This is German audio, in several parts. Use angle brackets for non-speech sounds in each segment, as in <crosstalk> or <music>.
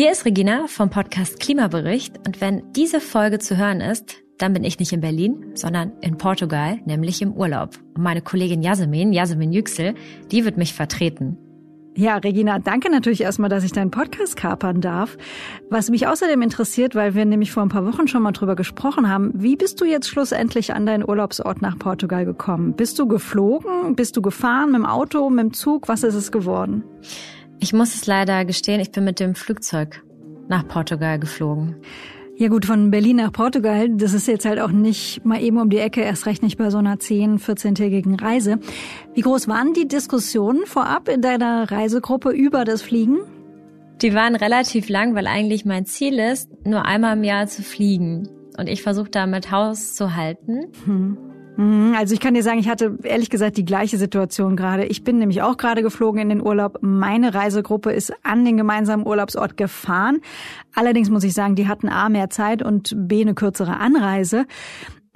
Hier ist Regina vom Podcast Klimabericht und wenn diese Folge zu hören ist, dann bin ich nicht in Berlin, sondern in Portugal, nämlich im Urlaub. Und meine Kollegin Jasmin, Jasmin Yüksel, die wird mich vertreten. Ja, Regina, danke natürlich erstmal, dass ich deinen Podcast kapern darf. Was mich außerdem interessiert, weil wir nämlich vor ein paar Wochen schon mal drüber gesprochen haben, wie bist du jetzt schlussendlich an deinen Urlaubsort nach Portugal gekommen? Bist du geflogen? Bist du gefahren mit dem Auto, mit dem Zug? Was ist es geworden? Ich muss es leider gestehen, ich bin mit dem Flugzeug nach Portugal geflogen. Ja gut, von Berlin nach Portugal, das ist jetzt halt auch nicht mal eben um die Ecke, erst recht nicht bei so einer 10-, 14-tägigen Reise. Wie groß waren die Diskussionen vorab in deiner Reisegruppe über das Fliegen? Die waren relativ lang, weil eigentlich mein Ziel ist, nur einmal im Jahr zu fliegen. Und ich versuche damit Haus zu halten. Hm. Mhm, also ich kann dir sagen, ich hatte ehrlich gesagt die gleiche Situation gerade. Ich bin nämlich auch gerade geflogen in den Urlaub. Meine Reisegruppe ist an den gemeinsamen Urlaubsort gefahren. Allerdings muss ich sagen, die hatten A mehr Zeit und B eine kürzere Anreise.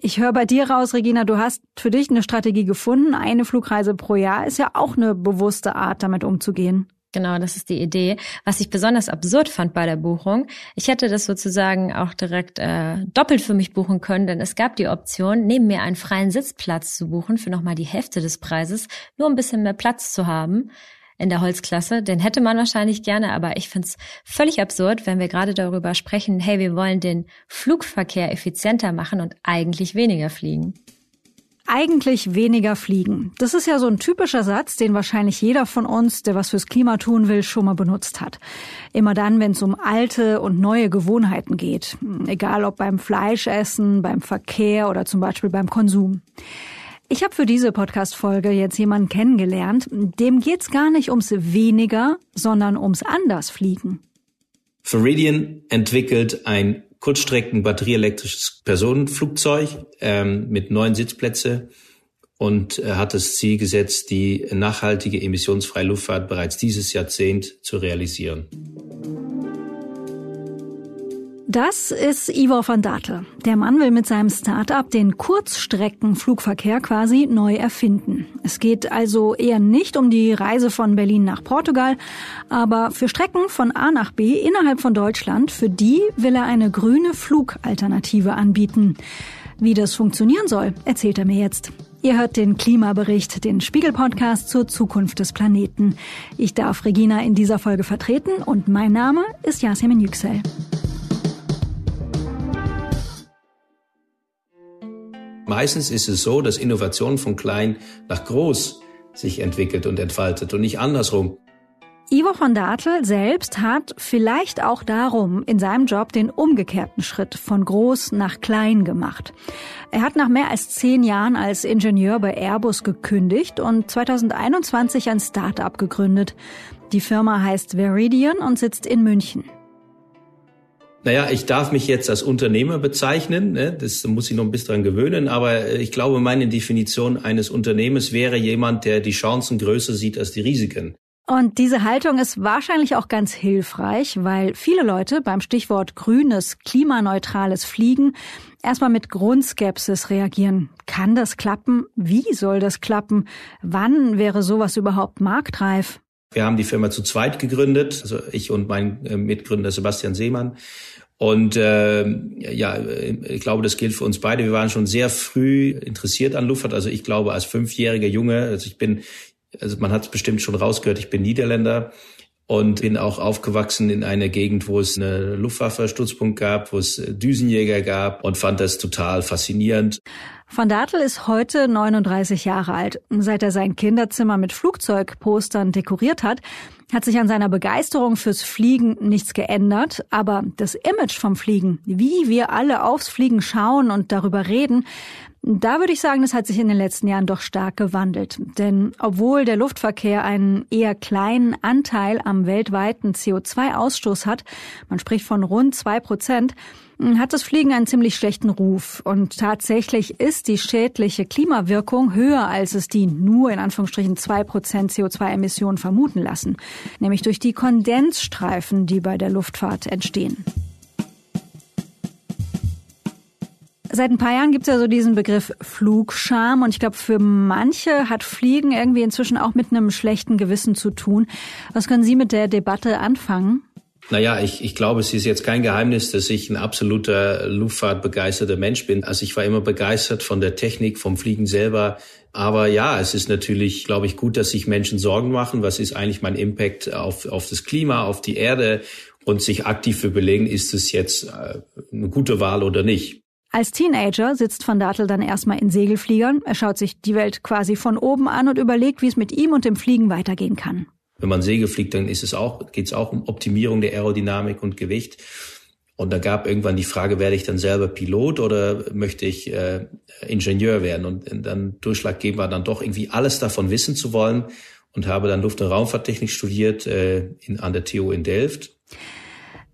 Ich höre bei dir raus, Regina, du hast für dich eine Strategie gefunden. Eine Flugreise pro Jahr ist ja auch eine bewusste Art, damit umzugehen. Genau, das ist die Idee. Was ich besonders absurd fand bei der Buchung, ich hätte das sozusagen auch direkt äh, doppelt für mich buchen können, denn es gab die Option, neben mir einen freien Sitzplatz zu buchen für nochmal die Hälfte des Preises, nur ein bisschen mehr Platz zu haben in der Holzklasse. Den hätte man wahrscheinlich gerne, aber ich finde es völlig absurd, wenn wir gerade darüber sprechen, hey, wir wollen den Flugverkehr effizienter machen und eigentlich weniger fliegen. Eigentlich weniger fliegen. Das ist ja so ein typischer Satz, den wahrscheinlich jeder von uns, der was fürs Klima tun will, schon mal benutzt hat. Immer dann, wenn es um alte und neue Gewohnheiten geht. Egal ob beim Fleischessen, beim Verkehr oder zum Beispiel beim Konsum. Ich habe für diese Podcast-Folge jetzt jemanden kennengelernt, dem geht's gar nicht ums weniger, sondern ums anders fliegen. Viridian entwickelt ein Kurzstrecken batterieelektrisches Personenflugzeug ähm, mit neun Sitzplätze und äh, hat das Ziel gesetzt, die nachhaltige emissionsfreie Luftfahrt bereits dieses Jahrzehnt zu realisieren. Das ist Ivo van Datel. Der Mann will mit seinem Start-up den Kurzstreckenflugverkehr quasi neu erfinden. Es geht also eher nicht um die Reise von Berlin nach Portugal, aber für Strecken von A nach B innerhalb von Deutschland, für die will er eine grüne Flugalternative anbieten. Wie das funktionieren soll, erzählt er mir jetzt. Ihr hört den Klimabericht, den Spiegel-Podcast zur Zukunft des Planeten. Ich darf Regina in dieser Folge vertreten und mein Name ist Yasemin Yüksel. Meistens ist es so, dass Innovation von klein nach groß sich entwickelt und entfaltet und nicht andersrum. Ivo von Dartel selbst hat vielleicht auch darum in seinem Job den umgekehrten Schritt von groß nach klein gemacht. Er hat nach mehr als zehn Jahren als Ingenieur bei Airbus gekündigt und 2021 ein Start-up gegründet. Die Firma heißt Veridian und sitzt in München. Naja, ich darf mich jetzt als Unternehmer bezeichnen. Ne? Das muss ich noch ein bisschen dran gewöhnen. Aber äh, ich glaube, meine Definition eines Unternehmens wäre jemand, der die Chancen größer sieht als die Risiken. Und diese Haltung ist wahrscheinlich auch ganz hilfreich, weil viele Leute beim Stichwort grünes, klimaneutrales Fliegen erstmal mit Grundskepsis reagieren. Kann das klappen? Wie soll das klappen? Wann wäre sowas überhaupt marktreif? Wir haben die Firma zu zweit gegründet, also ich und mein äh, Mitgründer Sebastian Seemann. Und äh, ja, ich glaube, das gilt für uns beide. Wir waren schon sehr früh interessiert an Luftfahrt. Also ich glaube, als fünfjähriger Junge, also ich bin, also man hat es bestimmt schon rausgehört, ich bin Niederländer und bin auch aufgewachsen in einer Gegend, wo es eine Luftwaffe-Stützpunkt gab, wo es Düsenjäger gab und fand das total faszinierend. Van Dartel ist heute 39 Jahre alt. Seit er sein Kinderzimmer mit Flugzeugpostern dekoriert hat, hat sich an seiner Begeisterung fürs Fliegen nichts geändert, aber das Image vom Fliegen, wie wir alle aufs Fliegen schauen und darüber reden, da würde ich sagen, das hat sich in den letzten Jahren doch stark gewandelt. Denn obwohl der Luftverkehr einen eher kleinen Anteil am weltweiten CO2-Ausstoß hat, man spricht von rund zwei Prozent, hat das Fliegen einen ziemlich schlechten Ruf. Und tatsächlich ist die schädliche Klimawirkung höher, als es die nur in Anführungsstrichen zwei Prozent CO2-Emissionen vermuten lassen. Nämlich durch die Kondensstreifen, die bei der Luftfahrt entstehen. Seit ein paar Jahren gibt es ja so diesen Begriff Flugscham und ich glaube, für manche hat Fliegen irgendwie inzwischen auch mit einem schlechten Gewissen zu tun. Was können Sie mit der Debatte anfangen? Naja, ich, ich glaube, es ist jetzt kein Geheimnis, dass ich ein absoluter Luftfahrtbegeisterter Mensch bin. Also ich war immer begeistert von der Technik, vom Fliegen selber. Aber ja, es ist natürlich, glaube ich, gut, dass sich Menschen Sorgen machen. Was ist eigentlich mein Impact auf, auf das Klima, auf die Erde? Und sich aktiv überlegen, ist es jetzt äh, eine gute Wahl oder nicht. Als Teenager sitzt Van Dartel dann erstmal in Segelfliegern. Er schaut sich die Welt quasi von oben an und überlegt, wie es mit ihm und dem Fliegen weitergehen kann. Wenn man Segel fliegt, dann ist es auch, geht es auch um Optimierung der Aerodynamik und Gewicht. Und da gab irgendwann die Frage, werde ich dann selber Pilot oder möchte ich äh, Ingenieur werden? Und dann durchschlaggebend war dann doch irgendwie alles davon wissen zu wollen und habe dann Luft- und Raumfahrttechnik studiert äh, in, an der TU in Delft.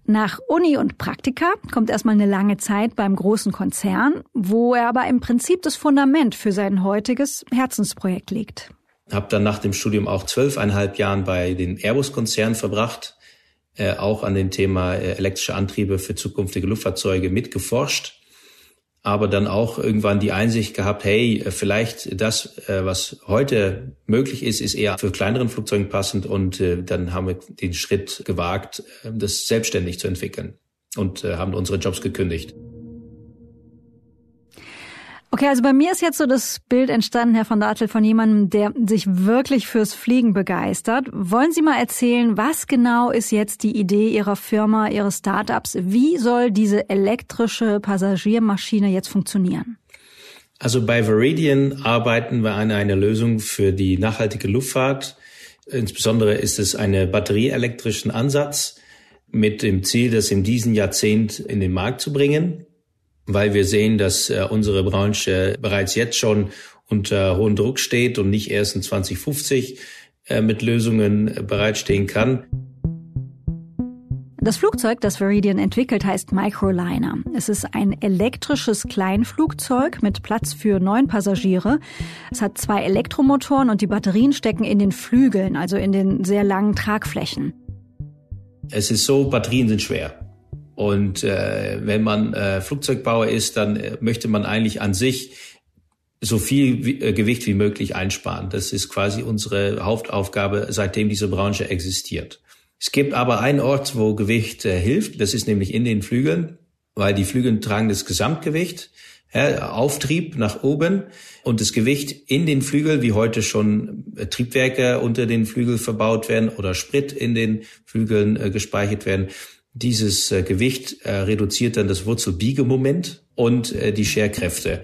Nach Uni und Praktika kommt erstmal eine lange Zeit beim großen Konzern, wo er aber im Prinzip das Fundament für sein heutiges Herzensprojekt legt. Habe dann nach dem Studium auch zwölfeinhalb Jahren bei den Airbus-Konzernen verbracht, äh, auch an dem Thema äh, elektrische Antriebe für zukünftige Luftfahrzeuge mitgeforscht, aber dann auch irgendwann die Einsicht gehabt, hey, äh, vielleicht das, äh, was heute möglich ist, ist eher für kleineren Flugzeugen passend und äh, dann haben wir den Schritt gewagt, äh, das selbstständig zu entwickeln und haben unsere Jobs gekündigt. Okay, also bei mir ist jetzt so das Bild entstanden, Herr von Dartel, von jemandem, der sich wirklich fürs Fliegen begeistert. Wollen Sie mal erzählen, was genau ist jetzt die Idee Ihrer Firma, Ihres Startups? Wie soll diese elektrische Passagiermaschine jetzt funktionieren? Also bei Veridian arbeiten wir an einer Lösung für die nachhaltige Luftfahrt. Insbesondere ist es eine batterieelektrischen Ansatz mit dem Ziel, das in diesem Jahrzehnt in den Markt zu bringen weil wir sehen, dass äh, unsere Branche bereits jetzt schon unter hohem Druck steht und nicht erst in 2050 äh, mit Lösungen bereitstehen kann. Das Flugzeug, das Viridian entwickelt, heißt Microliner. Es ist ein elektrisches Kleinflugzeug mit Platz für neun Passagiere. Es hat zwei Elektromotoren und die Batterien stecken in den Flügeln, also in den sehr langen Tragflächen. Es ist so, Batterien sind schwer. Und äh, wenn man äh, Flugzeugbauer ist, dann äh, möchte man eigentlich an sich so viel wie, äh, Gewicht wie möglich einsparen. Das ist quasi unsere Hauptaufgabe, seitdem diese Branche existiert. Es gibt aber einen Ort, wo Gewicht äh, hilft. Das ist nämlich in den Flügeln, weil die Flügel tragen das Gesamtgewicht. Ja, Auftrieb nach oben und das Gewicht in den Flügel, wie heute schon äh, Triebwerke unter den Flügeln verbaut werden oder Sprit in den Flügeln äh, gespeichert werden. Dieses äh, Gewicht äh, reduziert dann das Wurzelbiegemoment und äh, die Scherkräfte.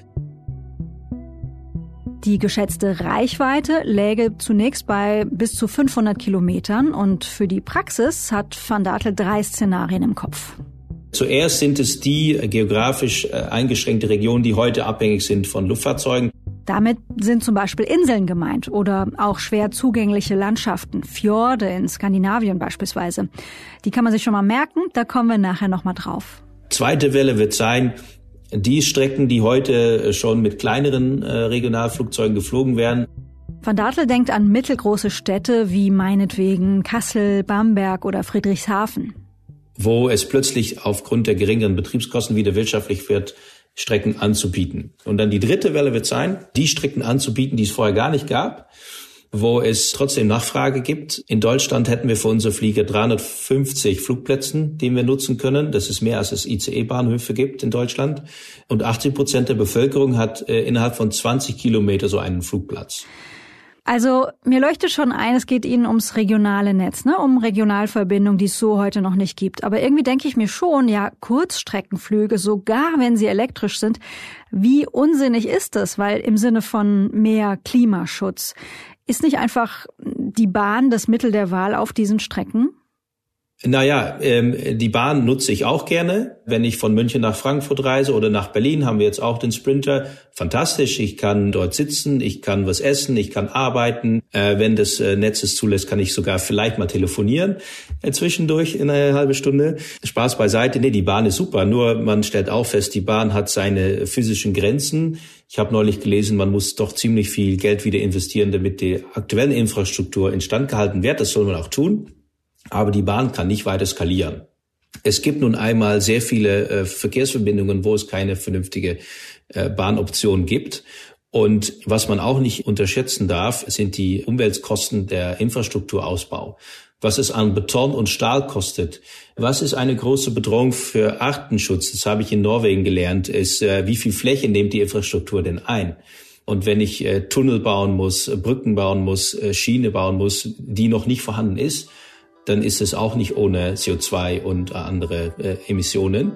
Die geschätzte Reichweite läge zunächst bei bis zu 500 Kilometern und für die Praxis hat Van Datel drei Szenarien im Kopf. Zuerst sind es die geografisch eingeschränkte Regionen, die heute abhängig sind von Luftfahrzeugen. Damit sind zum Beispiel Inseln gemeint oder auch schwer zugängliche Landschaften, Fjorde in Skandinavien beispielsweise. Die kann man sich schon mal merken, da kommen wir nachher nochmal drauf. Zweite Welle wird sein, die Strecken, die heute schon mit kleineren äh, Regionalflugzeugen geflogen werden. Van Dartel denkt an mittelgroße Städte wie meinetwegen Kassel, Bamberg oder Friedrichshafen. Wo es plötzlich aufgrund der geringeren Betriebskosten wieder wirtschaftlich wird, Strecken anzubieten. Und dann die dritte Welle wird sein, die Strecken anzubieten, die es vorher gar nicht gab, wo es trotzdem Nachfrage gibt. In Deutschland hätten wir für unsere Flieger 350 Flugplätzen, die wir nutzen können. Das ist mehr als es ICE-Bahnhöfe gibt in Deutschland. Und 80 Prozent der Bevölkerung hat äh, innerhalb von 20 Kilometer so einen Flugplatz. Also mir leuchtet schon ein, es geht Ihnen ums regionale Netz, ne? um Regionalverbindungen, die es so heute noch nicht gibt. Aber irgendwie denke ich mir schon, ja, Kurzstreckenflüge, sogar wenn sie elektrisch sind, wie unsinnig ist das? Weil im Sinne von mehr Klimaschutz ist nicht einfach die Bahn das Mittel der Wahl auf diesen Strecken? Naja, ähm, die Bahn nutze ich auch gerne. Wenn ich von München nach Frankfurt reise oder nach Berlin, haben wir jetzt auch den Sprinter. Fantastisch, ich kann dort sitzen, ich kann was essen, ich kann arbeiten. Äh, wenn das äh, Netz es zulässt, kann ich sogar vielleicht mal telefonieren äh, zwischendurch in eine halbe Stunde. Spaß beiseite, nee, die Bahn ist super. Nur man stellt auch fest, die Bahn hat seine physischen Grenzen. Ich habe neulich gelesen, man muss doch ziemlich viel Geld wieder investieren, damit die aktuelle Infrastruktur instand gehalten wird. Das soll man auch tun. Aber die Bahn kann nicht weiter skalieren. Es gibt nun einmal sehr viele äh, Verkehrsverbindungen, wo es keine vernünftige äh, Bahnoption gibt. Und was man auch nicht unterschätzen darf, sind die Umweltkosten der Infrastrukturausbau. Was es an Beton und Stahl kostet. Was ist eine große Bedrohung für Artenschutz? Das habe ich in Norwegen gelernt, ist, äh, wie viel Fläche nimmt die Infrastruktur denn ein? Und wenn ich äh, Tunnel bauen muss, Brücken bauen muss, äh, Schiene bauen muss, die noch nicht vorhanden ist, dann ist es auch nicht ohne CO2 und andere äh, Emissionen.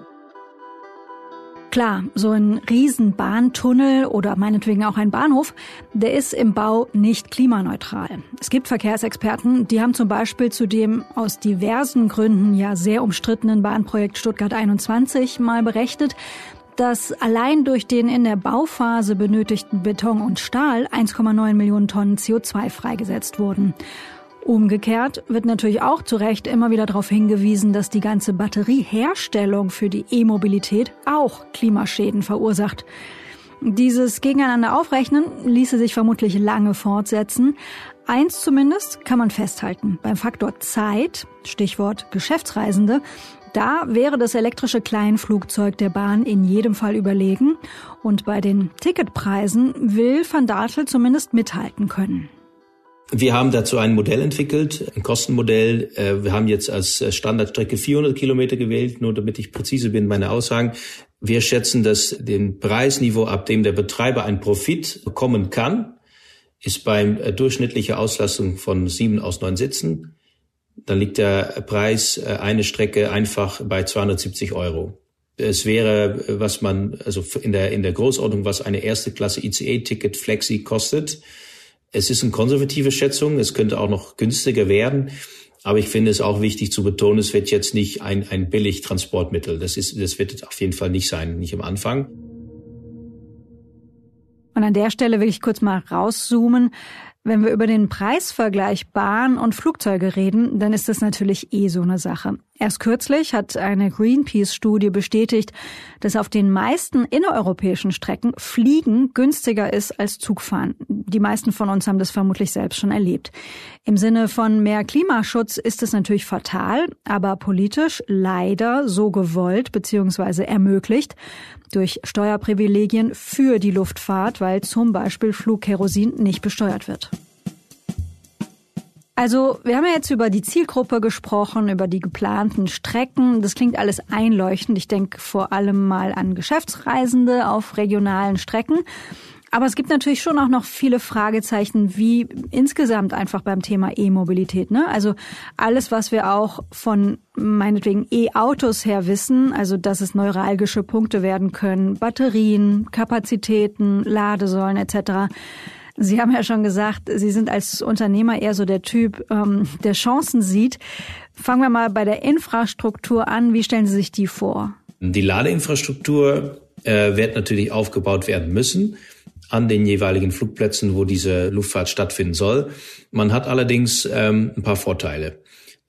Klar, so ein Riesenbahntunnel oder meinetwegen auch ein Bahnhof, der ist im Bau nicht klimaneutral. Es gibt Verkehrsexperten, die haben zum Beispiel zu dem aus diversen Gründen ja sehr umstrittenen Bahnprojekt Stuttgart 21 mal berechnet, dass allein durch den in der Bauphase benötigten Beton und Stahl 1,9 Millionen Tonnen CO2 freigesetzt wurden. Umgekehrt wird natürlich auch zu Recht immer wieder darauf hingewiesen, dass die ganze Batterieherstellung für die E-Mobilität auch Klimaschäden verursacht. Dieses Gegeneinander aufrechnen ließe sich vermutlich lange fortsetzen. Eins zumindest kann man festhalten. Beim Faktor Zeit, Stichwort Geschäftsreisende, da wäre das elektrische Kleinflugzeug der Bahn in jedem Fall überlegen. Und bei den Ticketpreisen will Van Datel zumindest mithalten können. Wir haben dazu ein Modell entwickelt, ein Kostenmodell. Äh, wir haben jetzt als Standardstrecke 400 Kilometer gewählt, nur damit ich präzise bin meine Aussagen. Wir schätzen, dass den Preisniveau, ab dem der Betreiber einen Profit bekommen kann, ist beim äh, durchschnittlicher Auslastung von sieben aus neun Sitzen. Dann liegt der Preis äh, eine Strecke einfach bei 270 Euro. Es wäre, was man, also in der, in der Großordnung, was eine erste Klasse ICE-Ticket Flexi kostet, es ist eine konservative Schätzung, es könnte auch noch günstiger werden. Aber ich finde es auch wichtig zu betonen, es wird jetzt nicht ein, ein billig Transportmittel. Das ist, das wird auf jeden Fall nicht sein, nicht am Anfang. Und an der Stelle will ich kurz mal rauszoomen. Wenn wir über den Preisvergleich Bahn und Flugzeuge reden, dann ist das natürlich eh so eine Sache. Erst kürzlich hat eine Greenpeace-Studie bestätigt, dass auf den meisten innereuropäischen Strecken Fliegen günstiger ist als Zugfahren. Die meisten von uns haben das vermutlich selbst schon erlebt. Im Sinne von mehr Klimaschutz ist es natürlich fatal, aber politisch leider so gewollt bzw. ermöglicht durch Steuerprivilegien für die Luftfahrt, weil zum Beispiel Flugkerosin nicht besteuert wird. Also, wir haben ja jetzt über die Zielgruppe gesprochen, über die geplanten Strecken. Das klingt alles einleuchtend. Ich denke vor allem mal an Geschäftsreisende auf regionalen Strecken. Aber es gibt natürlich schon auch noch viele Fragezeichen, wie insgesamt einfach beim Thema E-Mobilität. Ne? Also alles, was wir auch von meinetwegen E-Autos her wissen, also dass es neuralgische Punkte werden können, Batterien, Kapazitäten, Ladesäulen etc. Sie haben ja schon gesagt, Sie sind als Unternehmer eher so der Typ, ähm, der Chancen sieht. Fangen wir mal bei der Infrastruktur an. Wie stellen Sie sich die vor? Die Ladeinfrastruktur äh, wird natürlich aufgebaut werden müssen an den jeweiligen Flugplätzen, wo diese Luftfahrt stattfinden soll. Man hat allerdings ähm, ein paar Vorteile.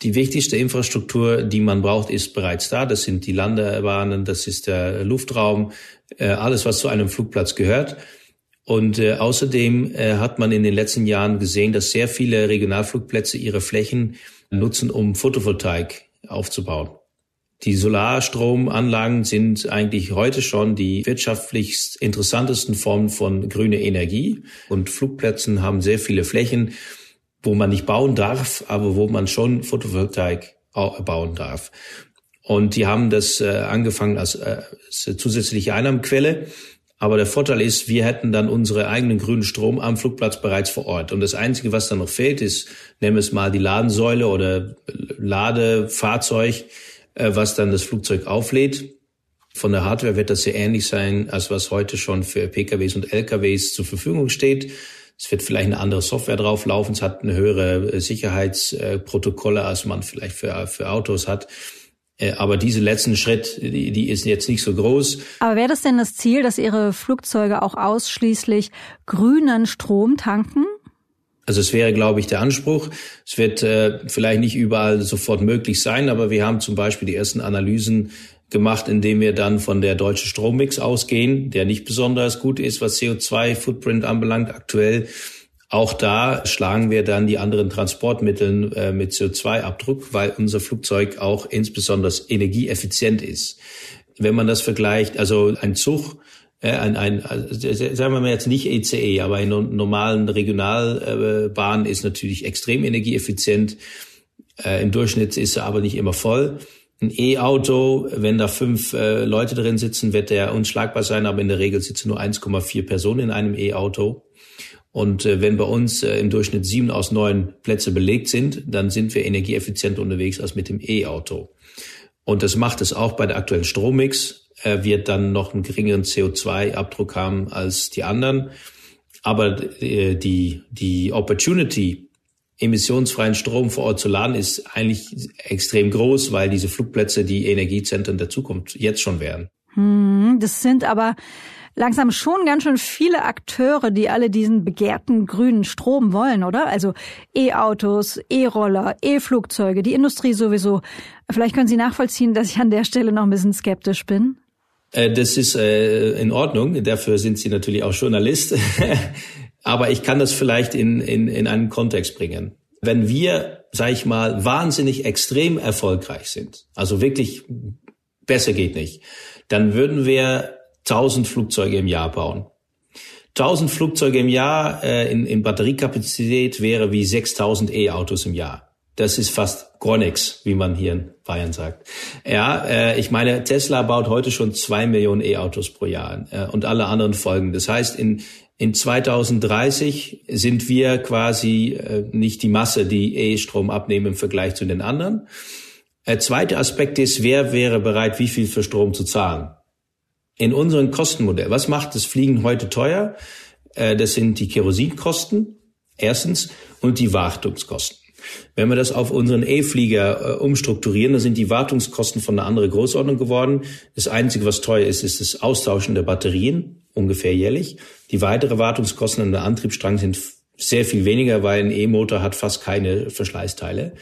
Die wichtigste Infrastruktur, die man braucht, ist bereits da. Das sind die Landebahnen, das ist der Luftraum, äh, alles, was zu einem Flugplatz gehört. Und äh, außerdem äh, hat man in den letzten Jahren gesehen, dass sehr viele Regionalflugplätze ihre Flächen nutzen, um Photovoltaik aufzubauen. Die Solarstromanlagen sind eigentlich heute schon die wirtschaftlich interessantesten Formen von grüner Energie. Und Flugplätzen haben sehr viele Flächen, wo man nicht bauen darf, aber wo man schon Photovoltaik bauen darf. Und die haben das äh, angefangen als, äh, als zusätzliche Einnahmequelle. Aber der Vorteil ist, wir hätten dann unsere eigenen grünen Strom am Flugplatz bereits vor Ort. Und das Einzige, was dann noch fehlt, ist, nehmen wir es mal die Ladensäule oder Ladefahrzeug äh, was dann das Flugzeug auflädt. Von der Hardware wird das sehr ähnlich sein, als was heute schon für PKWs und LKWs zur Verfügung steht. Es wird vielleicht eine andere Software drauflaufen. Es hat eine höhere Sicherheitsprotokolle, als man vielleicht für, für Autos hat. Äh, aber diese letzten Schritt, die, die ist jetzt nicht so groß. Aber wäre das denn das Ziel, dass Ihre Flugzeuge auch ausschließlich grünen Strom tanken? Also es wäre, glaube ich, der Anspruch. Es wird äh, vielleicht nicht überall sofort möglich sein, aber wir haben zum Beispiel die ersten Analysen gemacht, indem wir dann von der deutschen Strommix ausgehen, der nicht besonders gut ist, was CO2-Footprint anbelangt aktuell. Auch da schlagen wir dann die anderen Transportmittel äh, mit CO2-Abdruck, weil unser Flugzeug auch insbesondere energieeffizient ist. Wenn man das vergleicht, also ein Zug ein, ein, also, sagen wir mal jetzt nicht ECE, aber eine normalen Regionalbahn ist natürlich extrem energieeffizient. Äh, Im Durchschnitt ist er aber nicht immer voll. Ein E-Auto, wenn da fünf äh, Leute drin sitzen, wird der unschlagbar sein, aber in der Regel sitzen nur 1,4 Personen in einem E-Auto. Und äh, wenn bei uns äh, im Durchschnitt sieben aus neun Plätze belegt sind, dann sind wir energieeffizienter unterwegs als mit dem E-Auto. Und das macht es auch bei der aktuellen Strommix, äh, wird dann noch einen geringeren CO2-Abdruck haben als die anderen. Aber äh, die, die Opportunity, emissionsfreien Strom vor Ort zu laden, ist eigentlich extrem groß, weil diese Flugplätze die Energiezentren der Zukunft jetzt schon wären. Hm, das sind aber langsam schon ganz schön viele Akteure, die alle diesen begehrten grünen Strom wollen, oder? Also E-Autos, E-Roller, E-Flugzeuge, die Industrie sowieso. Vielleicht können Sie nachvollziehen, dass ich an der Stelle noch ein bisschen skeptisch bin. Äh, das ist äh, in Ordnung. Dafür sind Sie natürlich auch Journalist. <laughs> Aber ich kann das vielleicht in, in, in einen Kontext bringen. Wenn wir, sag ich mal, wahnsinnig extrem erfolgreich sind, also wirklich besser geht nicht, dann würden wir 1000 Flugzeuge im Jahr bauen. 1000 Flugzeuge im Jahr äh, in, in Batteriekapazität wäre wie 6000 E-Autos im Jahr. Das ist fast nichts, wie man hier in Bayern sagt. Ja, äh, ich meine, Tesla baut heute schon zwei Millionen E-Autos pro Jahr äh, und alle anderen folgen. Das heißt, in, in 2030 sind wir quasi äh, nicht die Masse, die E-Strom abnehmen im Vergleich zu den anderen. Der zweite Aspekt ist, wer wäre bereit, wie viel für Strom zu zahlen? In unserem Kostenmodell, was macht das Fliegen heute teuer? Äh, das sind die Kerosinkosten, erstens, und die Wartungskosten. Wenn wir das auf unseren E-Flieger äh, umstrukturieren, dann sind die Wartungskosten von einer anderen Größenordnung geworden. Das Einzige, was teuer ist, ist das Austauschen der Batterien ungefähr jährlich. Die weitere Wartungskosten an der Antriebsstrang sind sehr viel weniger, weil ein E-Motor hat fast keine Verschleißteile.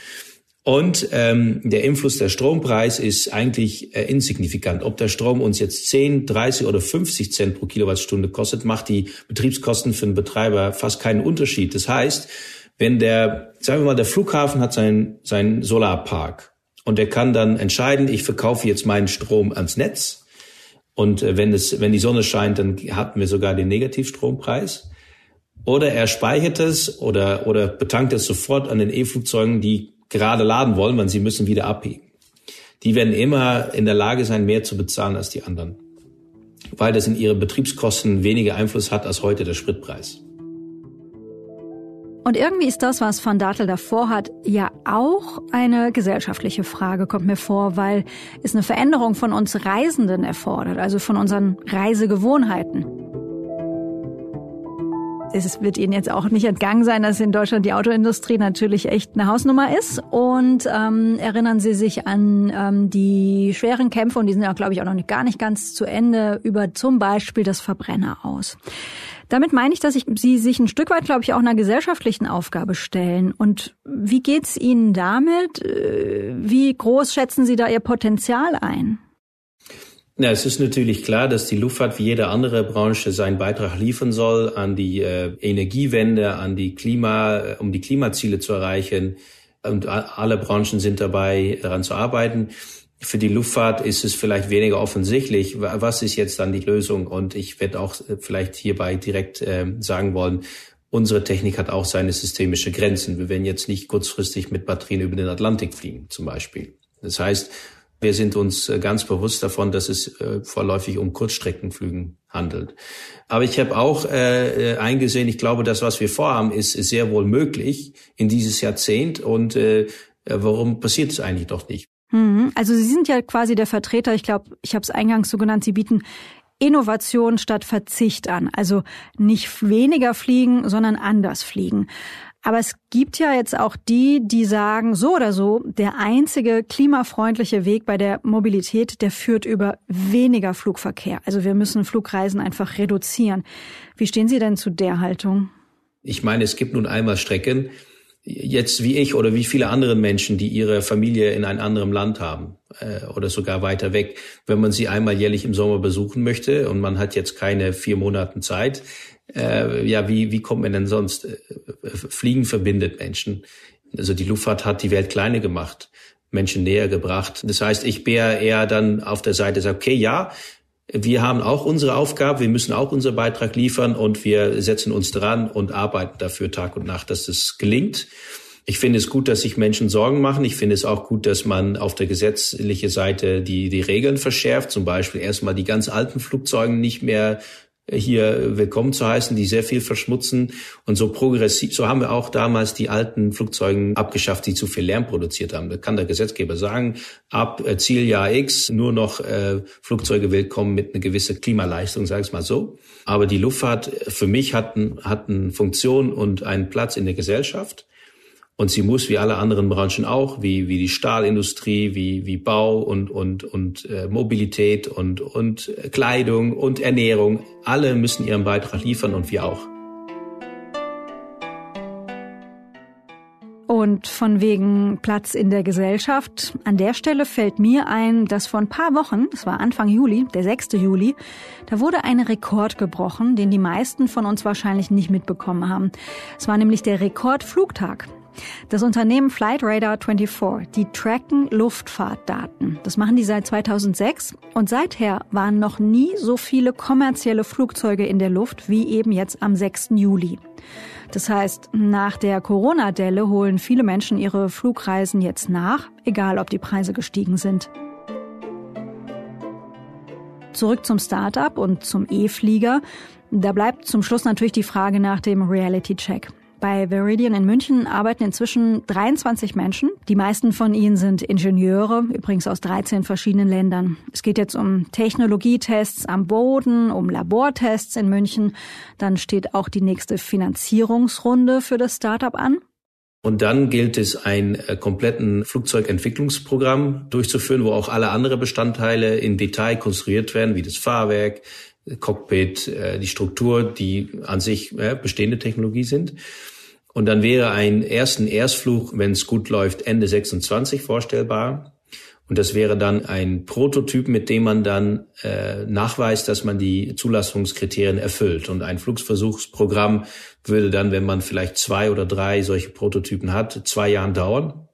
Und ähm, der Einfluss der Strompreis ist eigentlich äh, insignifikant. Ob der Strom uns jetzt 10, 30 oder 50 Cent pro Kilowattstunde kostet, macht die Betriebskosten für den Betreiber fast keinen Unterschied. Das heißt, wenn der, sagen wir mal, der Flughafen hat seinen, seinen Solarpark und der kann dann entscheiden, ich verkaufe jetzt meinen Strom ans Netz und äh, wenn, es, wenn die Sonne scheint, dann hatten wir sogar den Negativstrompreis. Oder er speichert es oder, oder betankt es sofort an den E-Flugzeugen, die gerade laden wollen, weil sie müssen wieder abheben. Die werden immer in der Lage sein, mehr zu bezahlen als die anderen, weil das in ihre Betriebskosten weniger Einfluss hat als heute der Spritpreis. Und irgendwie ist das, was Van Datel davor hat, ja auch eine gesellschaftliche Frage, kommt mir vor, weil es eine Veränderung von uns Reisenden erfordert, also von unseren Reisegewohnheiten. Es wird Ihnen jetzt auch nicht entgangen sein, dass in Deutschland die Autoindustrie natürlich echt eine Hausnummer ist. Und ähm, erinnern Sie sich an ähm, die schweren Kämpfe, und die sind ja, glaube ich, auch noch nicht, gar nicht ganz zu Ende, über zum Beispiel das Verbrenner aus. Damit meine ich, dass ich, Sie sich ein Stück weit, glaube ich, auch einer gesellschaftlichen Aufgabe stellen. Und wie geht's Ihnen damit? Äh, wie groß schätzen Sie da Ihr Potenzial ein? Ja, es ist natürlich klar, dass die Luftfahrt wie jede andere Branche seinen Beitrag liefern soll an die äh, Energiewende, an die Klima, äh, um die Klimaziele zu erreichen. Und alle Branchen sind dabei, daran zu arbeiten. Für die Luftfahrt ist es vielleicht weniger offensichtlich, was ist jetzt dann die Lösung? Und ich werde auch äh, vielleicht hierbei direkt äh, sagen wollen, unsere Technik hat auch seine systemische Grenzen. Wir werden jetzt nicht kurzfristig mit Batterien über den Atlantik fliegen, zum Beispiel. Das heißt, wir sind uns äh, ganz bewusst davon, dass es äh, vorläufig um Kurzstreckenflügen handelt. Aber ich habe auch äh, eingesehen, ich glaube, das, was wir vorhaben, ist, ist sehr wohl möglich in dieses Jahrzehnt. Und äh, warum passiert es eigentlich doch nicht? Mhm. Also Sie sind ja quasi der Vertreter, ich glaube, ich habe es eingangs so genannt, Sie bieten Innovation statt Verzicht an. Also nicht weniger fliegen, sondern anders fliegen. Aber es gibt ja jetzt auch die, die sagen, so oder so, der einzige klimafreundliche Weg bei der Mobilität, der führt über weniger Flugverkehr. Also wir müssen Flugreisen einfach reduzieren. Wie stehen Sie denn zu der Haltung? Ich meine, es gibt nun einmal Strecken, jetzt wie ich oder wie viele andere Menschen, die ihre Familie in einem anderen Land haben äh, oder sogar weiter weg, wenn man sie einmal jährlich im Sommer besuchen möchte und man hat jetzt keine vier Monate Zeit, äh, ja, wie, wie kommt man denn sonst? Äh, Fliegen verbindet Menschen. Also die Luftfahrt hat die Welt kleiner gemacht, Menschen näher gebracht. Das heißt, ich wäre eher dann auf der Seite, okay, ja, wir haben auch unsere Aufgabe, wir müssen auch unseren Beitrag liefern und wir setzen uns dran und arbeiten dafür Tag und Nacht, dass es gelingt. Ich finde es gut, dass sich Menschen Sorgen machen. Ich finde es auch gut, dass man auf der gesetzlichen Seite die, die Regeln verschärft. Zum Beispiel erstmal die ganz alten Flugzeuge nicht mehr hier willkommen zu heißen, die sehr viel verschmutzen. Und so progressiv, so haben wir auch damals die alten Flugzeuge abgeschafft, die zu viel Lärm produziert haben. Da kann der Gesetzgeber sagen, ab äh, Zieljahr X nur noch äh, Flugzeuge willkommen mit einer gewissen Klimaleistung, sage ich mal so. Aber die Luftfahrt äh, für mich hat, hat eine Funktion und einen Platz in der Gesellschaft. Und sie muss wie alle anderen Branchen auch, wie, wie die Stahlindustrie, wie, wie Bau und, und, und äh, Mobilität und, und Kleidung und Ernährung, alle müssen ihren Beitrag liefern und wir auch. Und von wegen Platz in der Gesellschaft. An der Stelle fällt mir ein, dass vor ein paar Wochen, das war Anfang Juli, der 6. Juli, da wurde ein Rekord gebrochen, den die meisten von uns wahrscheinlich nicht mitbekommen haben. Es war nämlich der Rekordflugtag. Das Unternehmen Flightradar 24, die tracken Luftfahrtdaten. Das machen die seit 2006 und seither waren noch nie so viele kommerzielle Flugzeuge in der Luft wie eben jetzt am 6. Juli. Das heißt, nach der Corona-Delle holen viele Menschen ihre Flugreisen jetzt nach, egal ob die Preise gestiegen sind. Zurück zum Start-up und zum E-Flieger. Da bleibt zum Schluss natürlich die Frage nach dem Reality-Check. Bei Veridian in München arbeiten inzwischen 23 Menschen. Die meisten von ihnen sind Ingenieure, übrigens aus 13 verschiedenen Ländern. Es geht jetzt um Technologietests am Boden, um Labortests in München. Dann steht auch die nächste Finanzierungsrunde für das Startup an. Und dann gilt es, ein äh, kompletten Flugzeugentwicklungsprogramm durchzuführen, wo auch alle anderen Bestandteile in Detail konstruiert werden, wie das Fahrwerk, Cockpit, äh, die Struktur, die an sich bestehende Technologie sind. Und dann wäre ein ersten Erstflug, wenn es gut läuft, Ende 26 vorstellbar. Und das wäre dann ein Prototyp, mit dem man dann äh, nachweist, dass man die Zulassungskriterien erfüllt. Und ein Flugsversuchsprogramm würde dann, wenn man vielleicht zwei oder drei solche Prototypen hat, zwei Jahren dauern.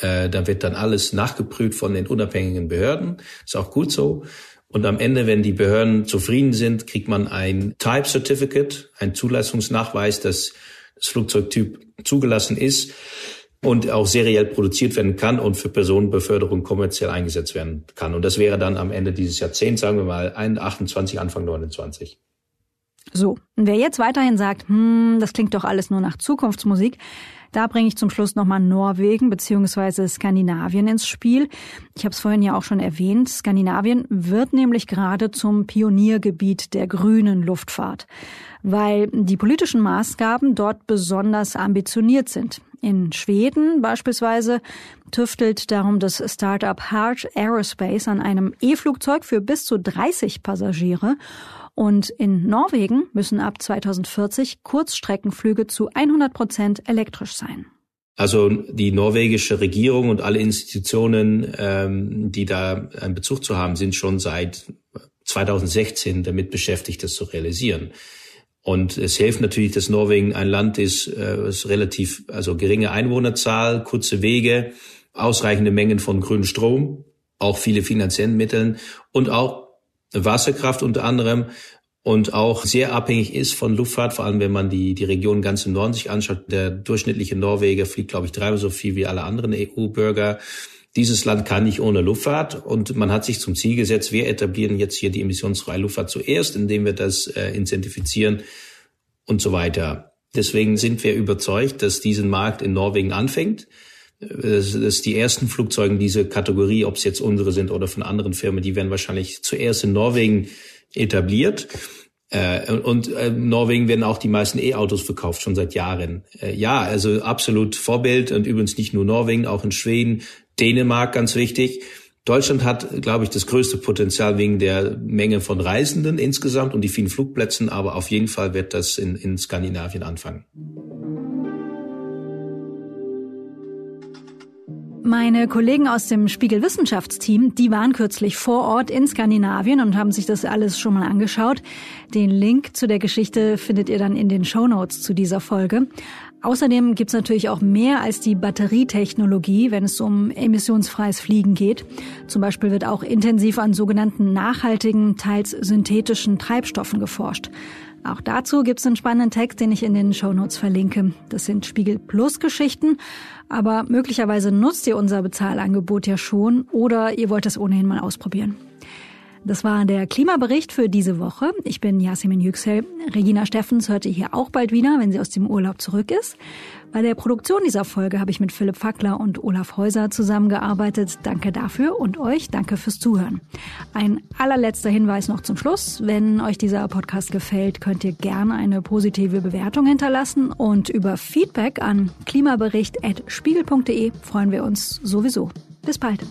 Äh, da wird dann alles nachgeprüft von den unabhängigen Behörden. Ist auch gut so. Und am Ende, wenn die Behörden zufrieden sind, kriegt man ein Type Certificate, ein Zulassungsnachweis, dass das Flugzeugtyp zugelassen ist und auch seriell produziert werden kann und für Personenbeförderung kommerziell eingesetzt werden kann. Und das wäre dann am Ende dieses Jahrzehnts, sagen wir mal, 28, Anfang 29. So, und wer jetzt weiterhin sagt, hm, das klingt doch alles nur nach Zukunftsmusik, da bringe ich zum Schluss nochmal Norwegen bzw. Skandinavien ins Spiel. Ich habe es vorhin ja auch schon erwähnt. Skandinavien wird nämlich gerade zum Pioniergebiet der grünen Luftfahrt, weil die politischen Maßgaben dort besonders ambitioniert sind. In Schweden beispielsweise tüftelt darum das Startup Hart Aerospace an einem E-Flugzeug für bis zu 30 Passagiere und in Norwegen müssen ab 2040 Kurzstreckenflüge zu 100 Prozent elektrisch sein. Also die norwegische Regierung und alle Institutionen, ähm, die da einen Bezug zu haben, sind schon seit 2016 damit beschäftigt, das zu realisieren. Und es hilft natürlich, dass Norwegen ein Land ist, äh, relativ, also geringe Einwohnerzahl, kurze Wege, ausreichende Mengen von grünem Strom, auch viele finanziellen Mitteln und auch Wasserkraft unter anderem und auch sehr abhängig ist von Luftfahrt, vor allem wenn man die, die Region ganz im Norden sich anschaut. Der durchschnittliche Norweger fliegt, glaube ich, dreimal so viel wie alle anderen EU-Bürger. Dieses Land kann nicht ohne Luftfahrt und man hat sich zum Ziel gesetzt, wir etablieren jetzt hier die emissionsfreie Luftfahrt zuerst, indem wir das äh, incentifizieren und so weiter. Deswegen sind wir überzeugt, dass diesen Markt in Norwegen anfängt dass die ersten Flugzeuge diese Kategorie, ob es jetzt unsere sind oder von anderen Firmen, die werden wahrscheinlich zuerst in Norwegen etabliert. Äh, und äh, Norwegen werden auch die meisten E-Autos verkauft, schon seit Jahren. Äh, ja, also absolut Vorbild und übrigens nicht nur Norwegen, auch in Schweden, Dänemark ganz wichtig. Deutschland hat, glaube ich, das größte Potenzial wegen der Menge von Reisenden insgesamt und die vielen Flugplätzen, aber auf jeden Fall wird das in, in Skandinavien anfangen. Meine Kollegen aus dem Spiegel Wissenschaftsteam, die waren kürzlich vor Ort in Skandinavien und haben sich das alles schon mal angeschaut. Den Link zu der Geschichte findet ihr dann in den Show Notes zu dieser Folge. Außerdem gibt's natürlich auch mehr als die Batterietechnologie, wenn es um emissionsfreies Fliegen geht. Zum Beispiel wird auch intensiv an sogenannten nachhaltigen, teils synthetischen Treibstoffen geforscht. Auch dazu gibt's einen spannenden Text, den ich in den Shownotes verlinke. Das sind Spiegel Plus Geschichten, aber möglicherweise nutzt ihr unser Bezahlangebot ja schon oder ihr wollt es ohnehin mal ausprobieren. Das war der Klimabericht für diese Woche. Ich bin Yasemin Yüksel. Regina Steffens hört ihr hier auch bald wieder, wenn sie aus dem Urlaub zurück ist. Bei der Produktion dieser Folge habe ich mit Philipp Fackler und Olaf Häuser zusammengearbeitet. Danke dafür und euch danke fürs Zuhören. Ein allerletzter Hinweis noch zum Schluss. Wenn euch dieser Podcast gefällt, könnt ihr gerne eine positive Bewertung hinterlassen und über Feedback an klimabericht.spiegel.de freuen wir uns sowieso. Bis bald.